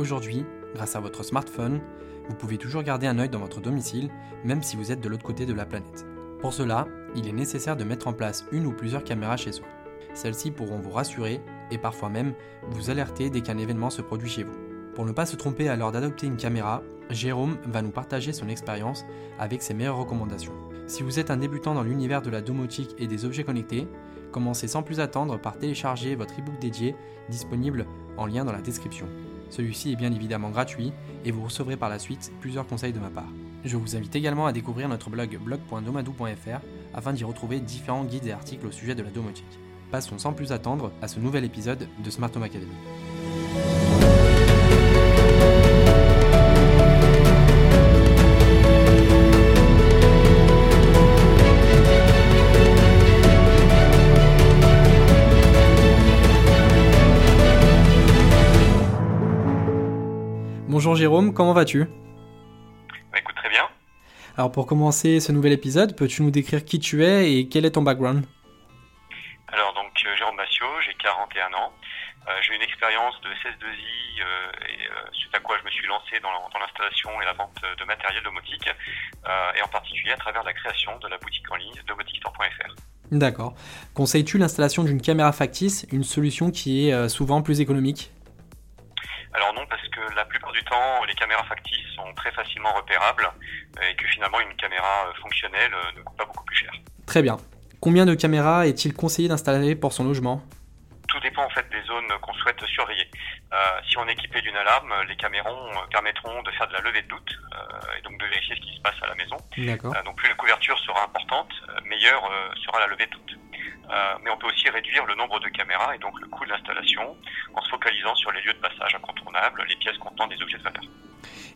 Aujourd'hui, grâce à votre smartphone, vous pouvez toujours garder un œil dans votre domicile, même si vous êtes de l'autre côté de la planète. Pour cela, il est nécessaire de mettre en place une ou plusieurs caméras chez soi. Celles-ci pourront vous rassurer et parfois même vous alerter dès qu'un événement se produit chez vous. Pour ne pas se tromper à l'heure d'adopter une caméra, Jérôme va nous partager son expérience avec ses meilleures recommandations. Si vous êtes un débutant dans l'univers de la domotique et des objets connectés, commencez sans plus attendre par télécharger votre e-book dédié disponible en lien dans la description. Celui-ci est bien évidemment gratuit et vous recevrez par la suite plusieurs conseils de ma part. Je vous invite également à découvrir notre blog blog.domadou.fr afin d'y retrouver différents guides et articles au sujet de la domotique. Passons sans plus attendre à ce nouvel épisode de Smart Home Academy. Bonjour Jérôme, comment vas-tu? Bah, Écoute, très bien. Alors pour commencer ce nouvel épisode, peux-tu nous décrire qui tu es et quel est ton background? Alors donc euh, Jérôme Massio, j'ai 41 ans. Euh, j'ai une expérience de 16-2i euh, et suite à quoi je me suis lancé dans, l'installation et la vente de matériel domotique et en particulier à travers la création de la boutique en ligne domoticstore.fr. D'accord. Conseilles-tu l'installation d'une caméra factice, une solution qui est souvent plus économique? Alors non, parce que la plupart du temps, les caméras factices sont très facilement repérables et que finalement une caméra euh, fonctionnelle euh, ne coûte pas beaucoup plus cher. Très bien. Combien de caméras est-il conseillé d'installer pour son logement? Tout dépend en fait des zones qu'on souhaite surveiller. Euh, si on est équipé d'une alarme, les caméras permettront de faire de la levée de doute et donc de vérifier ce qui se passe à la maison. donc plus la couverture sera importante, meilleure sera la levée de doute. Euh, mais on peut aussi réduire le nombre de caméras et donc le coût de l'installation en se focalisant sur les lieux de passage incontournables, les pièces contenant des objets de valeur.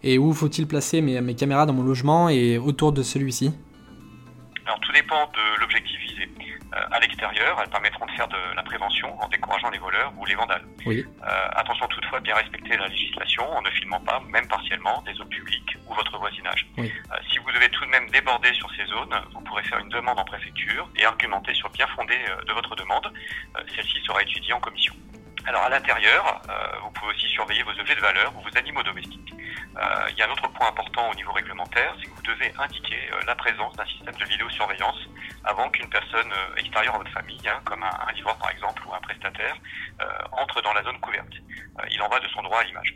Et où faut-il placer mes, mes, caméras dans mon logement et autour de celui-ci? Alors tout dépend de l'objectif à l'extérieur, elles permettront de faire de la prévention en décourageant les voleurs ou les vandales. Oui. Euh, attention toutefois de bien respecter la législation en ne filmant pas, même partiellement, des zones publiques ou votre voisinage. Oui. si vous devez tout de même déborder sur ces zones, vous pourrez faire une demande en préfecture et argumenter sur le bien fondé de votre demande. Celle-ci sera étudiée en commission. Alors à l'intérieur, vous pouvez aussi surveiller vos objets de valeur ou vos animaux domestiques. Euh, il y a un autre point important au niveau réglementaire, c'est que vous devez indiquer euh, la présence d'un système de vidéosurveillance avant qu'une personne euh, extérieure à votre famille, hein, comme un, un, livreur par exemple ou un prestataire, entre dans la zone couverte. il en va de son droit à l'image.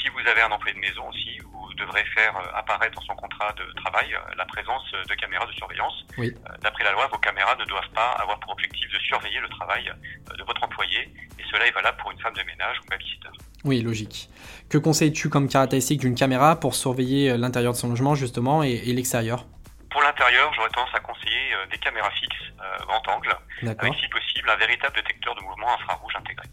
Si vous avez un employé de maison aussi, vous devrez faire apparaître dans son contrat de travail la présence de caméras de surveillance. Oui. D'après la loi, vos caméras ne doivent pas avoir pour objectif de surveiller le travail de votre employé, et cela est valable pour une femme de ménage ou babysitter. Oui, logique. Que conseilles-tu comme caractéristique d'une caméra pour surveiller euh, l'intérieur de son logement justement et, l'extérieur? Pour l'intérieur, j'aurais tendance à conseiller euh, des caméras fixes euh, grand angle, avec si possible un véritable détecteur de mouvement infrarouge intégré.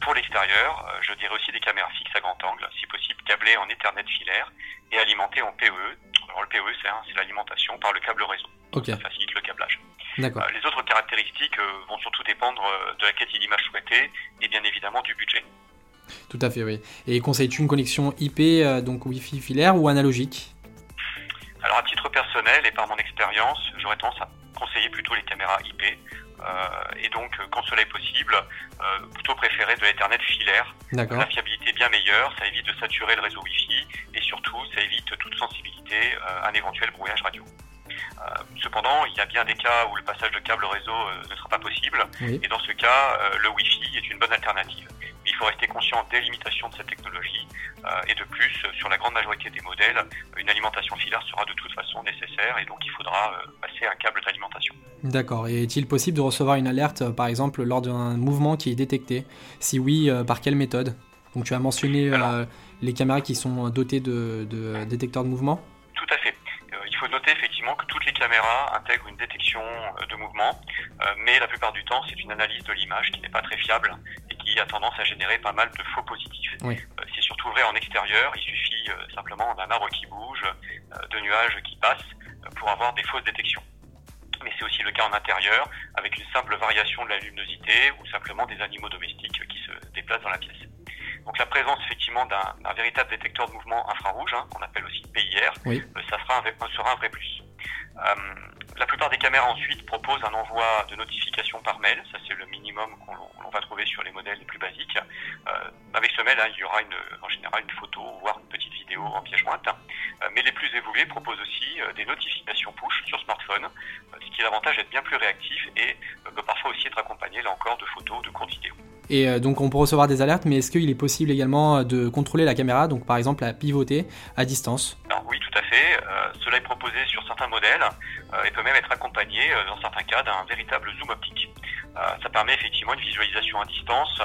Pour l'extérieur, je dirais aussi des caméras fixes à grand angle, si possible câblées en Ethernet filaire et alimentées en PE. Alors le PE, c'est l'alimentation par le câble réseau. Ça facilite le câblage. les autres caractéristiques vont surtout dépendre de la qualité d'image souhaitée et bien évidemment du budget. Tout à fait, oui. Et conseilles-tu une connexion IP, euh, donc Wi-Fi filaire ou analogique? Alors à titre personnel et par mon expérience, j'aurais tendance à conseiller plutôt les caméras IP. Euh, et donc, quand cela est possible, euh, plutôt préférer de l'Ethernet filaire. La fiabilité est bien meilleure, ça évite de saturer le réseau Wi-Fi et surtout, ça évite toute sensibilité à un éventuel brouillage radio. cependant, il y a bien des cas où le passage de câble réseau ne sera pas possible. Et dans ce cas, le Wi-Fi est une bonne alternative il faut rester conscient des limitations de cette technologie. Euh, et de plus, sur la grande majorité des modèles, une alimentation filaire sera de toute façon nécessaire et donc il faudra euh, passer un câble d'alimentation. D'accord. Et est-il possible de recevoir une alerte, euh, par exemple, lors d'un mouvement qui est détecté? Si oui, par quelle méthode? Donc tu as mentionné les caméras qui sont dotées de, de détecteurs de mouvement? Tout à fait. Il faut noter effectivement que toutes les caméras intègrent une détection de mouvement, mais la plupart du temps, c'est une analyse de l'image qui n'est pas très fiable qui a tendance à générer pas mal de faux positifs. Euh, c'est surtout vrai en extérieur, il suffit euh, simplement d'un arbre qui bouge, euh, de nuages qui passent pour avoir des fausses détections. Mais c'est aussi le cas en intérieur, avec une simple variation de la luminosité ou simplement des animaux domestiques qui se déplacent dans la pièce. Donc la présence effectivement d'un véritable détecteur de mouvement infrarouge, hein, qu'on appelle aussi PIR, ça sera un, sera un vrai plus. La plupart des caméras ensuite proposent un envoi de notification par mail, ça c'est le minimum qu'on va trouver sur les modèles les plus basiques. avec ce mail, hein, il y aura en général une photo, voire une petite vidéo en pièce jointe. mais les plus évolués proposent aussi des notifications push sur smartphone, ce qui est l'avantage d'être bien plus réactif et peut parfois aussi être accompagné là encore de photos, de courtes vidéos. Et euh, donc on peut recevoir des alertes, mais est-ce qu'il est possible également euh, de contrôler la caméra, donc par exemple à pivoter à distance? Alors, Oui, tout à fait. Euh, cela est proposé sur certains modèles et peut même être accompagné dans certains cas d'un véritable zoom optique. Ça permet effectivement une visualisation à distance,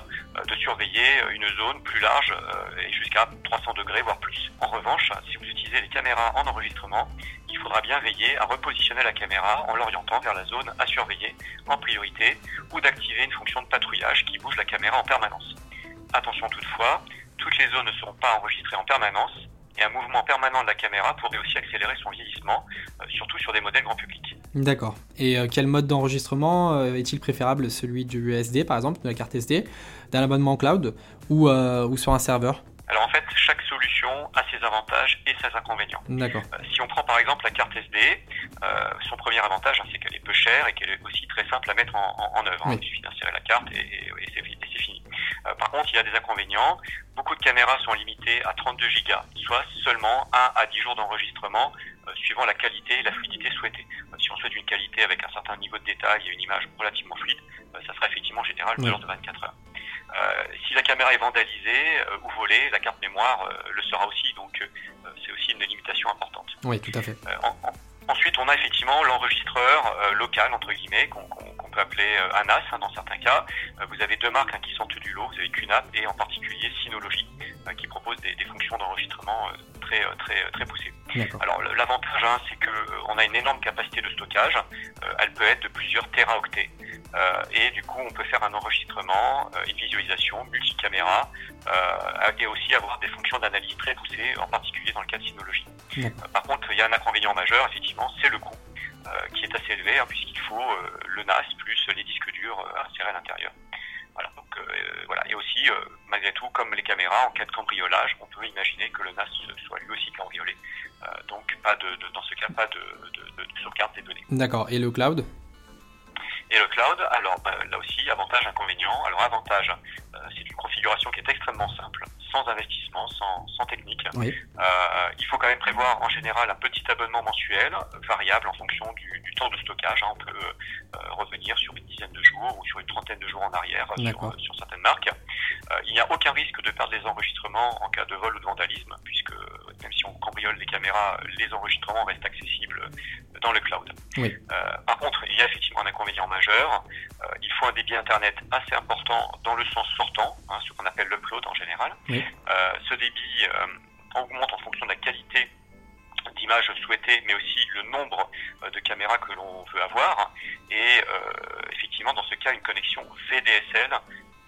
de surveiller une zone plus large et jusqu'à 300 degrés voire plus. En revanche, si vous utilisez les caméras en enregistrement, il faudra bien veiller à repositionner la caméra en l'orientant vers la zone à surveiller en priorité ou d'activer une fonction de patrouillage qui bouge la caméra en permanence. Attention toutefois, toutes les zones ne seront pas enregistrées en permanence et un mouvement permanent de la caméra pourrait aussi accélérer son vieillissement, euh, surtout sur des modèles grand public. D'accord. Et euh, quel mode d'enregistrement euh, est-il préférable Celui du USD par exemple, de la carte SD, d'un abonnement cloud ou, ou sur un serveur? Alors en fait, chaque solution a ses avantages et ses inconvénients. D'accord. Euh, si on prend par exemple la carte SD, euh, son premier avantage, hein, c'est qu'elle est peu chère et qu'elle est aussi très simple à mettre en, œuvre. Hein. Il suffit d'insérer la carte et, c'est fini. Euh, par contre, il y a des inconvénients. Beaucoup de caméras sont limitées à 32 Go, soit seulement 1 à 10 jours d'enregistrement, suivant la qualité et la fluidité souhaitée. si on souhaite une qualité avec un certain niveau de détail et une image relativement fluide, ça sera effectivement en général oui. de 24 heures. Euh, si la caméra est vandalisée euh, ou volée, la carte mémoire euh, le sera aussi. Donc c'est aussi une limitation importante. Oui, tout à fait. ensuite, on a effectivement l'enregistreur local, entre guillemets, qu'on peut appeler ANAS hein, dans certains cas. vous avez deux marques hein, qui sortent du lot. Vous avez QNAP et en particulier Synology, qui propose des, fonctions d'enregistrement très, très, très poussées. Alors l'avantage, hein, c'est qu'on a une énorme capacité de stockage. elle peut être de plusieurs téraoctets. Euh, et du coup, on peut faire un enregistrement, euh, une visualisation multicaméra euh, et aussi avoir des fonctions d'analyse très poussées, en particulier dans le cas de Synology. par contre, il y a un inconvénient majeur, effectivement, c'est le coût, qui est assez élevé, hein, puisqu'il faut le NAS plus les disques durs insérés à l'intérieur. Voilà, donc, voilà. Et aussi, malgré tout, comme les caméras, en cas de cambriolage, on peut imaginer que le NAS soit lui aussi cambriolé. donc, pas de, dans ce cas, pas de, de, de sauvegarde des données. D'accord. Et le cloud? Et le cloud, alors bah, là aussi, avantage, inconvénient. Alors avantage, euh, c'est une configuration qui est extrêmement simple, sans investissement, sans, sans technique. Euh, il faut quand même prévoir en général un petit abonnement mensuel, variable en fonction du, du temps de stockage. Hein. On peut euh, revenir sur une dizaine de jours ou sur une trentaine de jours en arrière sur, sur, certaines marques. il n'y a aucun risque de perdre les enregistrements en cas de vol ou de vandalisme, puisque même si on cambriole des caméras, les enregistrements restent accessibles dans le cloud. par contre, il y a effectivement un inconvénient majeur. il faut un débit Internet assez important dans le sens sortant, hein, ce qu'on appelle l'upload en général. ce débit augmente en fonction de la qualité d'image souhaitée, mais aussi le nombre de caméras que l'on veut avoir. Et effectivement, dans ce cas, une connexion VDSL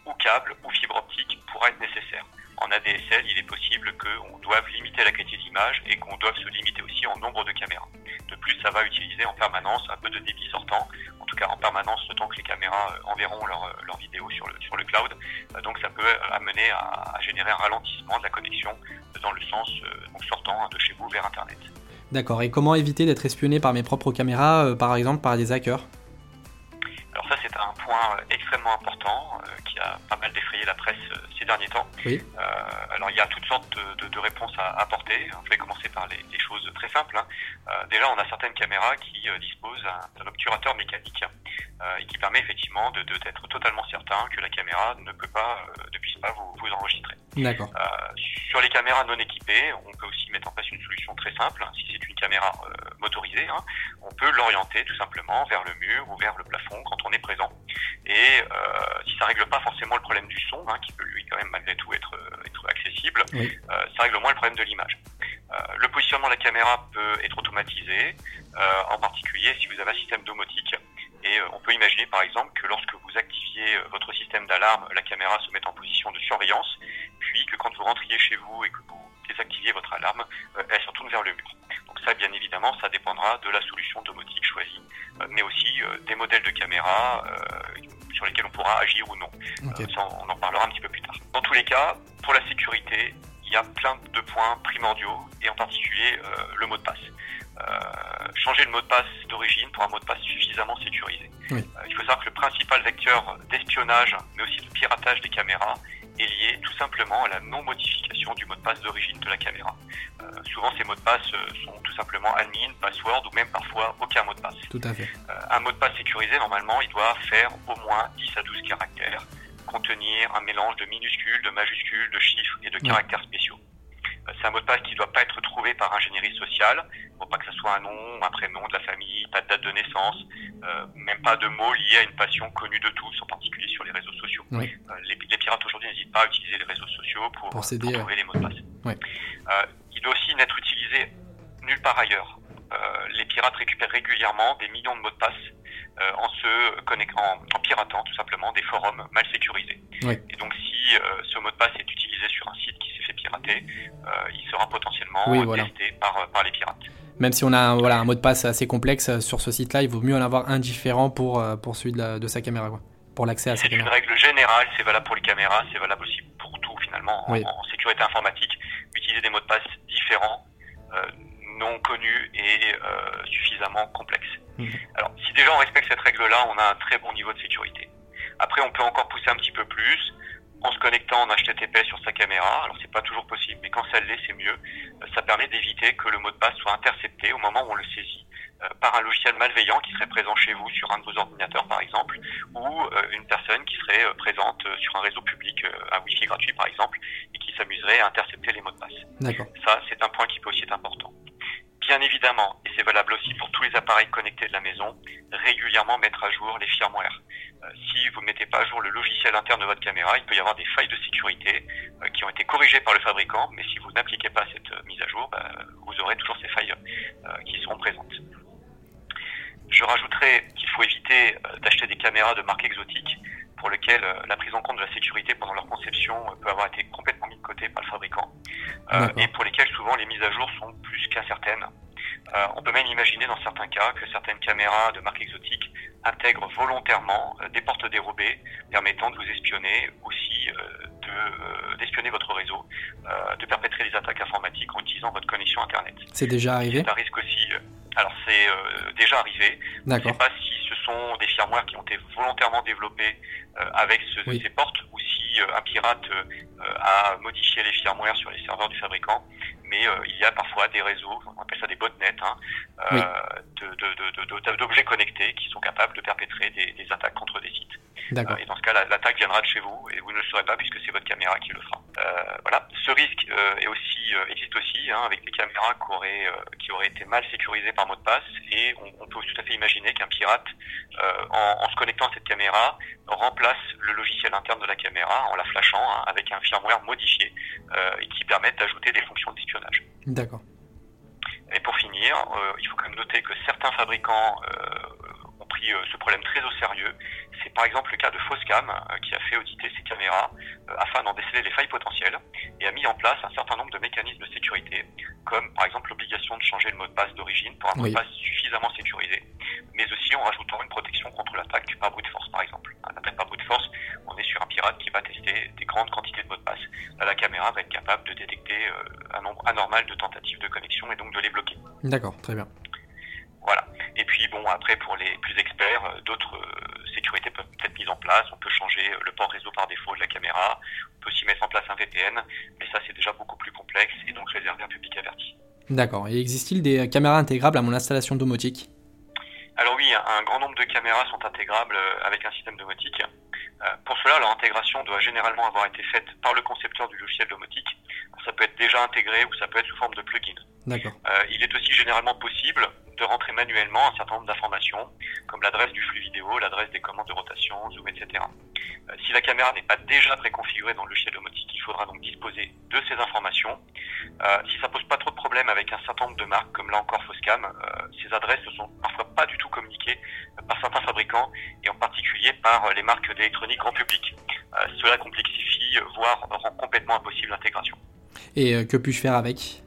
ou câble ou fibre optique pourra être nécessaire en ADSL, il est possible qu'on doive limiter la qualité d'image et qu'on doive se limiter aussi en nombre de caméras. De plus, ça va utiliser en permanence un peu de débit sortant, en tout cas en permanence le temps que les caméras euh, enverront leurs leur euh, vidéos sur le, sur le cloud. Euh, donc ça peut amener à, générer un ralentissement de la connexion dans le sens sortant de chez vous vers Internet. D'accord, et comment éviter d'être espionné par mes propres caméras, par exemple par des hackers? Alors ça c'est un point extrêmement important qui a pas mal la presse ces derniers temps. Oui. Euh, alors il y a toutes sortes de, de, réponses à apporter. Je vais commencer par les, les choses très simples. Hein. Euh, déjà, on a certaines caméras qui euh, disposent d'un obturateur mécanique et qui permet effectivement de d'être totalement certain que la caméra ne peut pas, ne puisse pas vous, vous enregistrer. D'accord. sur les caméras non équipées, on peut aussi mettre en place une solution très simple. Si c'est une caméra motorisée, hein, on peut l'orienter tout simplement vers le mur ou vers le plafond quand on est présent. Et si ça règle pas forcément le problème du son, hein, qui peut lui quand même malgré tout être, être accessible, ça règle au moins le problème de l'image. Euh, le positionnement de la caméra peut être automatisé, euh, en particulier si vous avez un système domotique. Et euh, on peut imaginer par exemple que lorsque vous activiez votre système d'alarme, la caméra se mette en position de surveillance, puis que quand vous rentriez chez vous et que vous désactiviez votre alarme, elle se retourne vers le mur. Donc ça, bien évidemment, ça dépendra de la solution domotique choisie, mais aussi des modèles de caméra sur lesquels on pourra agir ou non. ça, on en parlera un petit peu plus tard. Dans tous les cas, pour la sécurité, il y a plein de points primordiaux, et en particulier le mot de passe. changer le mot de passe d'origine pour un mot de passe suffisamment sécurisé. il faut savoir que le principal vecteur d'espionnage, mais aussi de piratage des caméras, est lié tout simplement à la non-modification du mot de passe d'origine de la caméra. Euh, souvent, ces mots de passe euh, sont tout simplement admin, password ou même parfois aucun mot de passe. Tout à fait. Euh, un mot de passe sécurisé, normalement, il doit faire au moins 10 à 12 caractères, contenir un mélange de minuscules, de majuscules, de chiffres et de caractères spéciaux. C'est un mot de passe qui ne doit pas être trouvé par ingénierie sociale. Il ne faut pas que ce soit un nom, un prénom de la famille, pas de date de naissance, euh, même pas de mots liés à une passion connue de tous, en particulier sur les réseaux sociaux. Euh, les, pirates aujourd'hui n'hésitent pas à utiliser les réseaux sociaux pour, pour, trouver les mots de passe. Euh, il doit aussi n'être utilisé nulle part ailleurs. les pirates récupèrent régulièrement des millions de mots de passe en se connectant, en, piratant tout simplement des forums mal sécurisés. Et donc si ce mot de passe est utilisé sur un site qui s'est fait pirater, il sera potentiellement testé par, par les pirates. Même si on a voilà, un mot de passe assez complexe euh, sur ce site-là, il vaut mieux en avoir un différent pour, euh, pour celui de, sa caméra, quoi, pour l'accès à sa caméra. C'est une règle générale, c'est valable pour les caméras, c'est valable aussi pour tout finalement. En, sécurité informatique, utiliser des mots de passe différents, euh, non connus et suffisamment complexes. Mhm. Alors, si déjà on respecte cette règle-là, on a un très bon niveau de sécurité. Après, on peut encore pousser un petit peu plus en se connectant en HTTP sur sa caméra. Alors c'est pas toujours possible, mais quand ça l'est, c'est mieux. Euh, ça permet d'éviter que le mot de passe soit intercepté au moment où on le saisit euh, par un logiciel malveillant qui serait présent chez vous sur un de vos ordinateurs par exemple, ou euh, une personne qui serait présente sur un réseau public à Wi-Fi gratuit par exemple, et qui s'amuserait à intercepter les mots de passe. Ça, c'est un point qui peut aussi être important. Bien évidemment, et c'est valable aussi pour tous les appareils connectés de la maison, régulièrement mettre à jour les firmware. Euh, si vous ne mettez pas à jour le logiciel interne de votre caméra, il peut y avoir des failles de sécurité euh, qui ont été corrigées par le fabricant, mais si vous n'appliquez pas cette euh, mise à jour, bah, vous aurez toujours ces failles qui seront présentes. Je rajouterai qu'il faut éviter d'acheter des caméras de marque exotique pour lesquelles la prise en compte de la sécurité pendant leur conception peut avoir été complètement mise de côté par le fabricant et pour lesquelles souvent les mises à jour sont plus qu'incertaines. Euh, on peut même imaginer dans certains cas que certaines caméras de marque exotique intègrent volontairement euh, des portes dérobées permettant de vous espionner, aussi euh, d'espionner votre réseau, de perpétrer des attaques informatiques en utilisant votre connexion Internet. C'est déjà arrivé C'est un risque aussi. Alors c'est déjà arrivé. Je ne sais pas si ce sont des firmware qui ont été volontairement développés avec ces portes ou si un pirate a modifié les firmware sur les serveurs du fabricant mais euh, il y a parfois des réseaux, on appelle ça des botnets, hein, euh, d'objets connectés qui sont capables de perpétrer des, attaques contre des sites. Euh, et dans ce cas, l'attaque viendra de chez vous et vous ne le saurez pas puisque c'est votre caméra qui le fera. voilà. Ce risque est aussi, existe aussi hein, avec des caméras qui auraient, qui auraient été mal sécurisées par mot de passe et on, peut tout à fait imaginer qu'un pirate, en, se connectant à cette caméra, remplace le logiciel interne de la caméra en la flashant hein, avec un firmware modifié et qui permet d'ajouter des fonctions d'espionnage D'accord. Et pour finir, euh, il faut quand même noter que certains fabricants euh, ont pris euh, ce problème très au sérieux. C'est par exemple le cas de Foscam qui a fait auditer ses caméras afin d'en déceler les failles potentielles et a mis en place un certain nombre de mécanismes de sécurité, comme par exemple l'obligation de changer le mot de passe d'origine pour un mot de passe suffisamment sécurisé, mais aussi en rajoutant une protection contre l'attaque par brute force par exemple. L'attaque par brute force, on est sur un pirate qui va tester des grandes quantités passe. La caméra va être capable de détecter un nombre anormal de tentatives de connexion et donc de les bloquer. D'accord, très bien. Voilà. Et puis bon, après pour les plus experts, euh, d'autres euh, sécurités peuvent être mises en place. On peut changer euh, le port réseau par défaut de la caméra. On peut aussi mettre en place un VPN, mais ça c'est déjà beaucoup plus complexe et donc réservé à un public averti. D'accord. Et existe-t-il des caméras intégrables à mon installation domotique? Alors oui, un grand nombre de caméras sont intégrables avec un système domotique. Cela, leur intégration doit généralement avoir été faite par le concepteur du logiciel domotique. Ça peut être déjà intégré ou ça peut être sous forme de plugin. D'accord. il est aussi généralement possible de rentrer manuellement un certain nombre d'informations, comme l'adresse du flux vidéo, l'adresse des commandes de rotation, zoom, etc. Euh, si la caméra n'est pas déjà préconfigurée dans le logiciel domotique, il faudra donc disposer de ces informations. Euh, si ça pose pas trop de problèmes avec un certain nombre de marques, comme là encore Foscam, euh, ces adresses ne sont parfois pas du tout communiquées par certains fabricants, et en particulier par les marques d'électronique grand public. cela complexifie, voire rend complètement impossible l'intégration. Et que puis-je faire avec?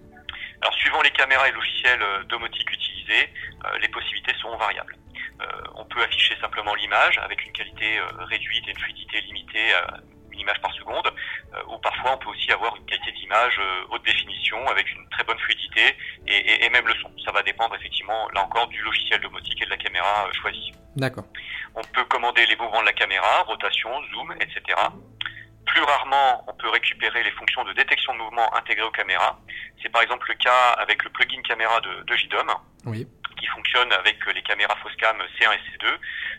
Alors, suivant les caméras et logiciels domotiques utilisés, euh, les possibilités sont variables. Euh, on peut afficher simplement l'image avec une qualité euh, réduite et une fluidité limitée à une image par seconde, ou parfois on peut aussi avoir une qualité d'image haute définition avec une très bonne fluidité et, même le son. Ça va dépendre effectivement, là encore, du logiciel domotique et de la caméra choisie. D'accord. On peut commander les mouvements de la caméra, rotation, zoom, etc. Plus rarement, on peut récupérer les fonctions de détection de mouvement intégrées aux caméras. C'est par exemple le cas avec le plugin caméra de, de JDOM. Oui qui fonctionne avec les caméras Foscam C1 et C2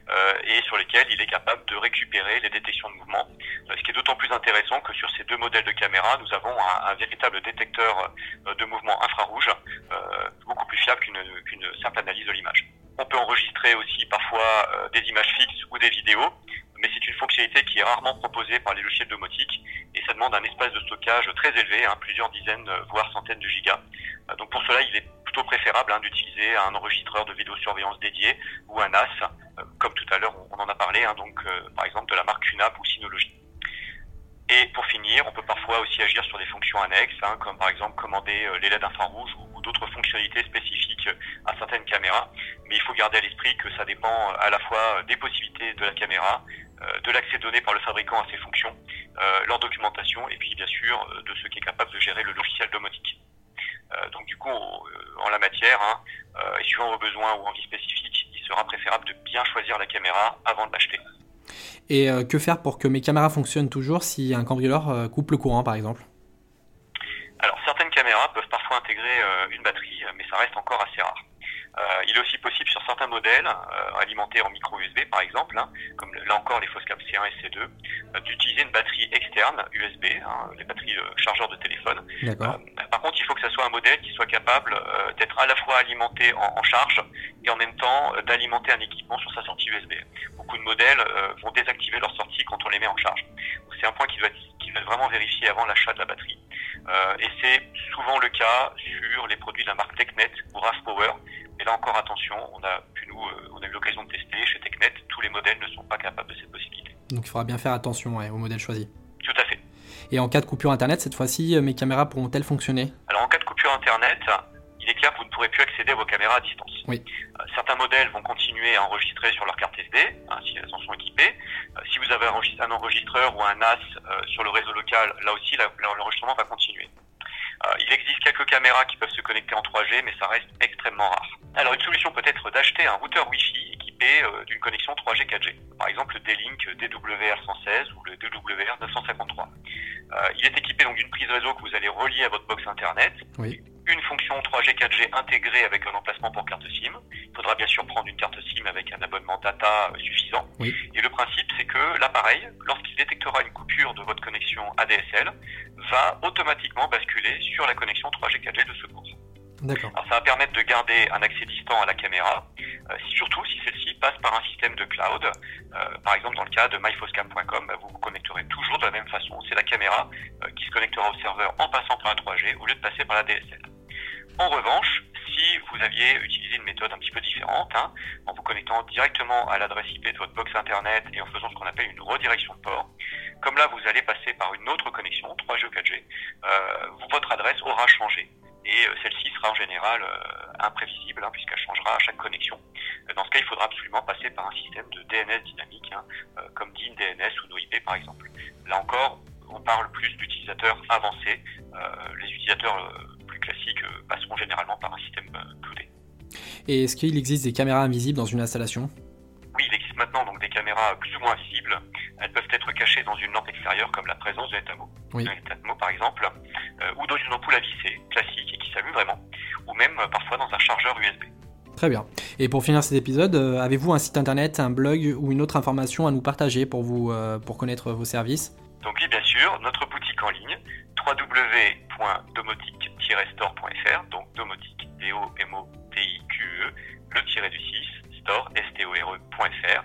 euh, et sur lesquelles il est capable de récupérer les détections de mouvement. Euh, ce qui est d'autant plus intéressant que sur ces deux modèles de caméras, nous avons un, véritable détecteur euh, de mouvement infrarouge, beaucoup plus fiable qu'une simple analyse de l'image. On peut enregistrer aussi parfois des images fixes ou des vidéos, mais c'est une fonctionnalité qui est rarement proposée par les logiciels domotiques et ça demande un espace de stockage très élevé, hein, plusieurs dizaines voire centaines de gigas. donc pour cela, il est préférable hein, d'utiliser un enregistreur de vidéosurveillance dédié ou un NAS, euh, comme tout à l'heure on, en a parlé, hein, donc euh, par exemple de la marque QNAP ou Synology. Et pour finir, on peut parfois aussi agir sur des fonctions annexes, hein, comme par exemple commander euh, les LED infrarouges ou, d'autres fonctionnalités spécifiques à certaines caméras. Mais il faut garder à l'esprit que ça dépend à la fois des possibilités de la caméra, de l'accès donné par le fabricant à ces fonctions, leur documentation et puis bien sûr de ce qui est capable de gérer le logiciel domotique. Euh, donc du coup, euh, en la matière, hein, euh, et suivant vos besoins ou envies spécifiques, il sera préférable de bien choisir la caméra avant de l'acheter. Et que faire pour que mes caméras fonctionnent toujours si un cambrioleur coupe le courant par exemple? Alors certaines caméras peuvent parfois intégrer une batterie, mais ça reste encore assez rare. Euh, il est aussi possible sur certains modèles, euh, alimentés en micro USB par exemple, hein, comme là encore les Foscam C1 et C2, euh, d'utiliser une batterie externe USB, hein, les batteries chargeurs de téléphone. par contre, il faut que ce soit un modèle qui soit capable d'être à la fois alimenté en, charge et en même temps d'alimenter un équipement sur sa sortie USB. Beaucoup de modèles vont désactiver leur sortie quand on les met en charge. C'est un point qui doit, être vraiment vérifié avant l'achat de la batterie. et c'est souvent le cas sur les produits de la marque TechNet ou RAV Power, et là encore, attention, on a pu nous, euh, on a eu l'occasion de tester chez TechNet, tous les modèles ne sont pas capables de cette possibilité. Donc il faudra bien faire attention au modèle choisi. Tout à fait. Et en cas de coupure Internet, cette fois-ci, euh, mes caméras pourront-elles fonctionner? Alors en cas de coupure Internet, il est clair que vous ne pourrez plus accéder à vos caméras à distance. Oui. Euh, certains modèles vont continuer à enregistrer sur leur carte SD, hein, si elles en sont équipées. si vous avez un enregistreur ou un NAS sur le réseau local, là aussi, l'enregistrement va continuer. Euh, il existe quelques caméras qui peuvent se connecter en 3G, mais ça reste extrêmement rare. Alors une solution peut être d'acheter un routeur Wi-Fi équipé euh, d'une connexion 3G 4G. Par exemple le D-Link DWR116 ou le DWR953. Euh, il est équipé donc d'une prise réseau que vous allez relier à votre box internet. Oui une fonction 3G 4G intégrée avec un emplacement pour carte SIM. Il faudra bien sûr prendre une carte SIM avec un abonnement data suffisant. Et le principe, c'est que l'appareil, lorsqu'il détectera une coupure de votre connexion ADSL, va automatiquement basculer sur la connexion 3G 4G de secours. D'accord. Alors ça va permettre de garder un accès distant à la caméra, euh, surtout si celle-ci passe par un système de cloud. Euh, par exemple, dans le cas de myfoscam.com, bah, vous vous connecterez toujours de la même façon. C'est la caméra euh, qui se connectera au serveur en passant par la 3G au lieu de passer par la DSL. En revanche, si vous aviez utilisé une méthode un petit peu différente, hein, en vous connectant directement à l'adresse IP de votre box internet et en faisant ce qu'on appelle une redirection de port, comme là vous allez passer par une autre connexion, 3G ou 4G, euh, votre adresse aura changé. Et euh, celle-ci sera en général euh, imprévisible, hein, puisqu'elle changera à chaque connexion. Dans ce cas, il faudra absolument passer par un système de DNS dynamique, hein, comme DIN DNS ou NoIP par exemple. Là encore, on parle plus d'utilisateurs avancés. les utilisateurs classiques euh, passeront généralement par un système euh, cloudé. Et est-ce qu'il existe des caméras invisibles dans une installation? Oui, il existe maintenant donc des caméras plus ou moins visibles. Elles peuvent être cachées dans une lampe extérieure comme la présence de Netamo, oui. par exemple, euh, ou dans une ampoule à visser classique et qui s'allume vraiment, ou même parfois dans un chargeur USB. Très bien. Et pour finir cet épisode, avez-vous un site internet, un blog ou une autre information à nous partager pour, vous, pour connaître vos services? Donc oui, bien sûr, notre boutique en ligne, www.domotique-store.fr, donc domotique, D-O-M-O-T-I-Q-E, le tiré du 6, store, S-T-O-R-E.fr,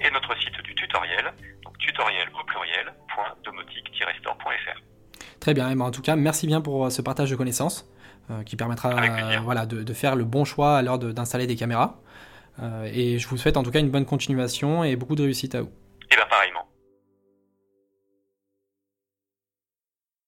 et notre site du tutoriel, donc tutoriel au pluriel, domotique-store.fr. Très bien, en tout cas, merci bien pour euh, ce partage de connaissances euh, qui permettra euh, voilà, de, faire le bon choix à l'heure d'installer des caméras. et je vous souhaite en tout cas une bonne continuation et beaucoup de réussite à vous. Et bien pareillement.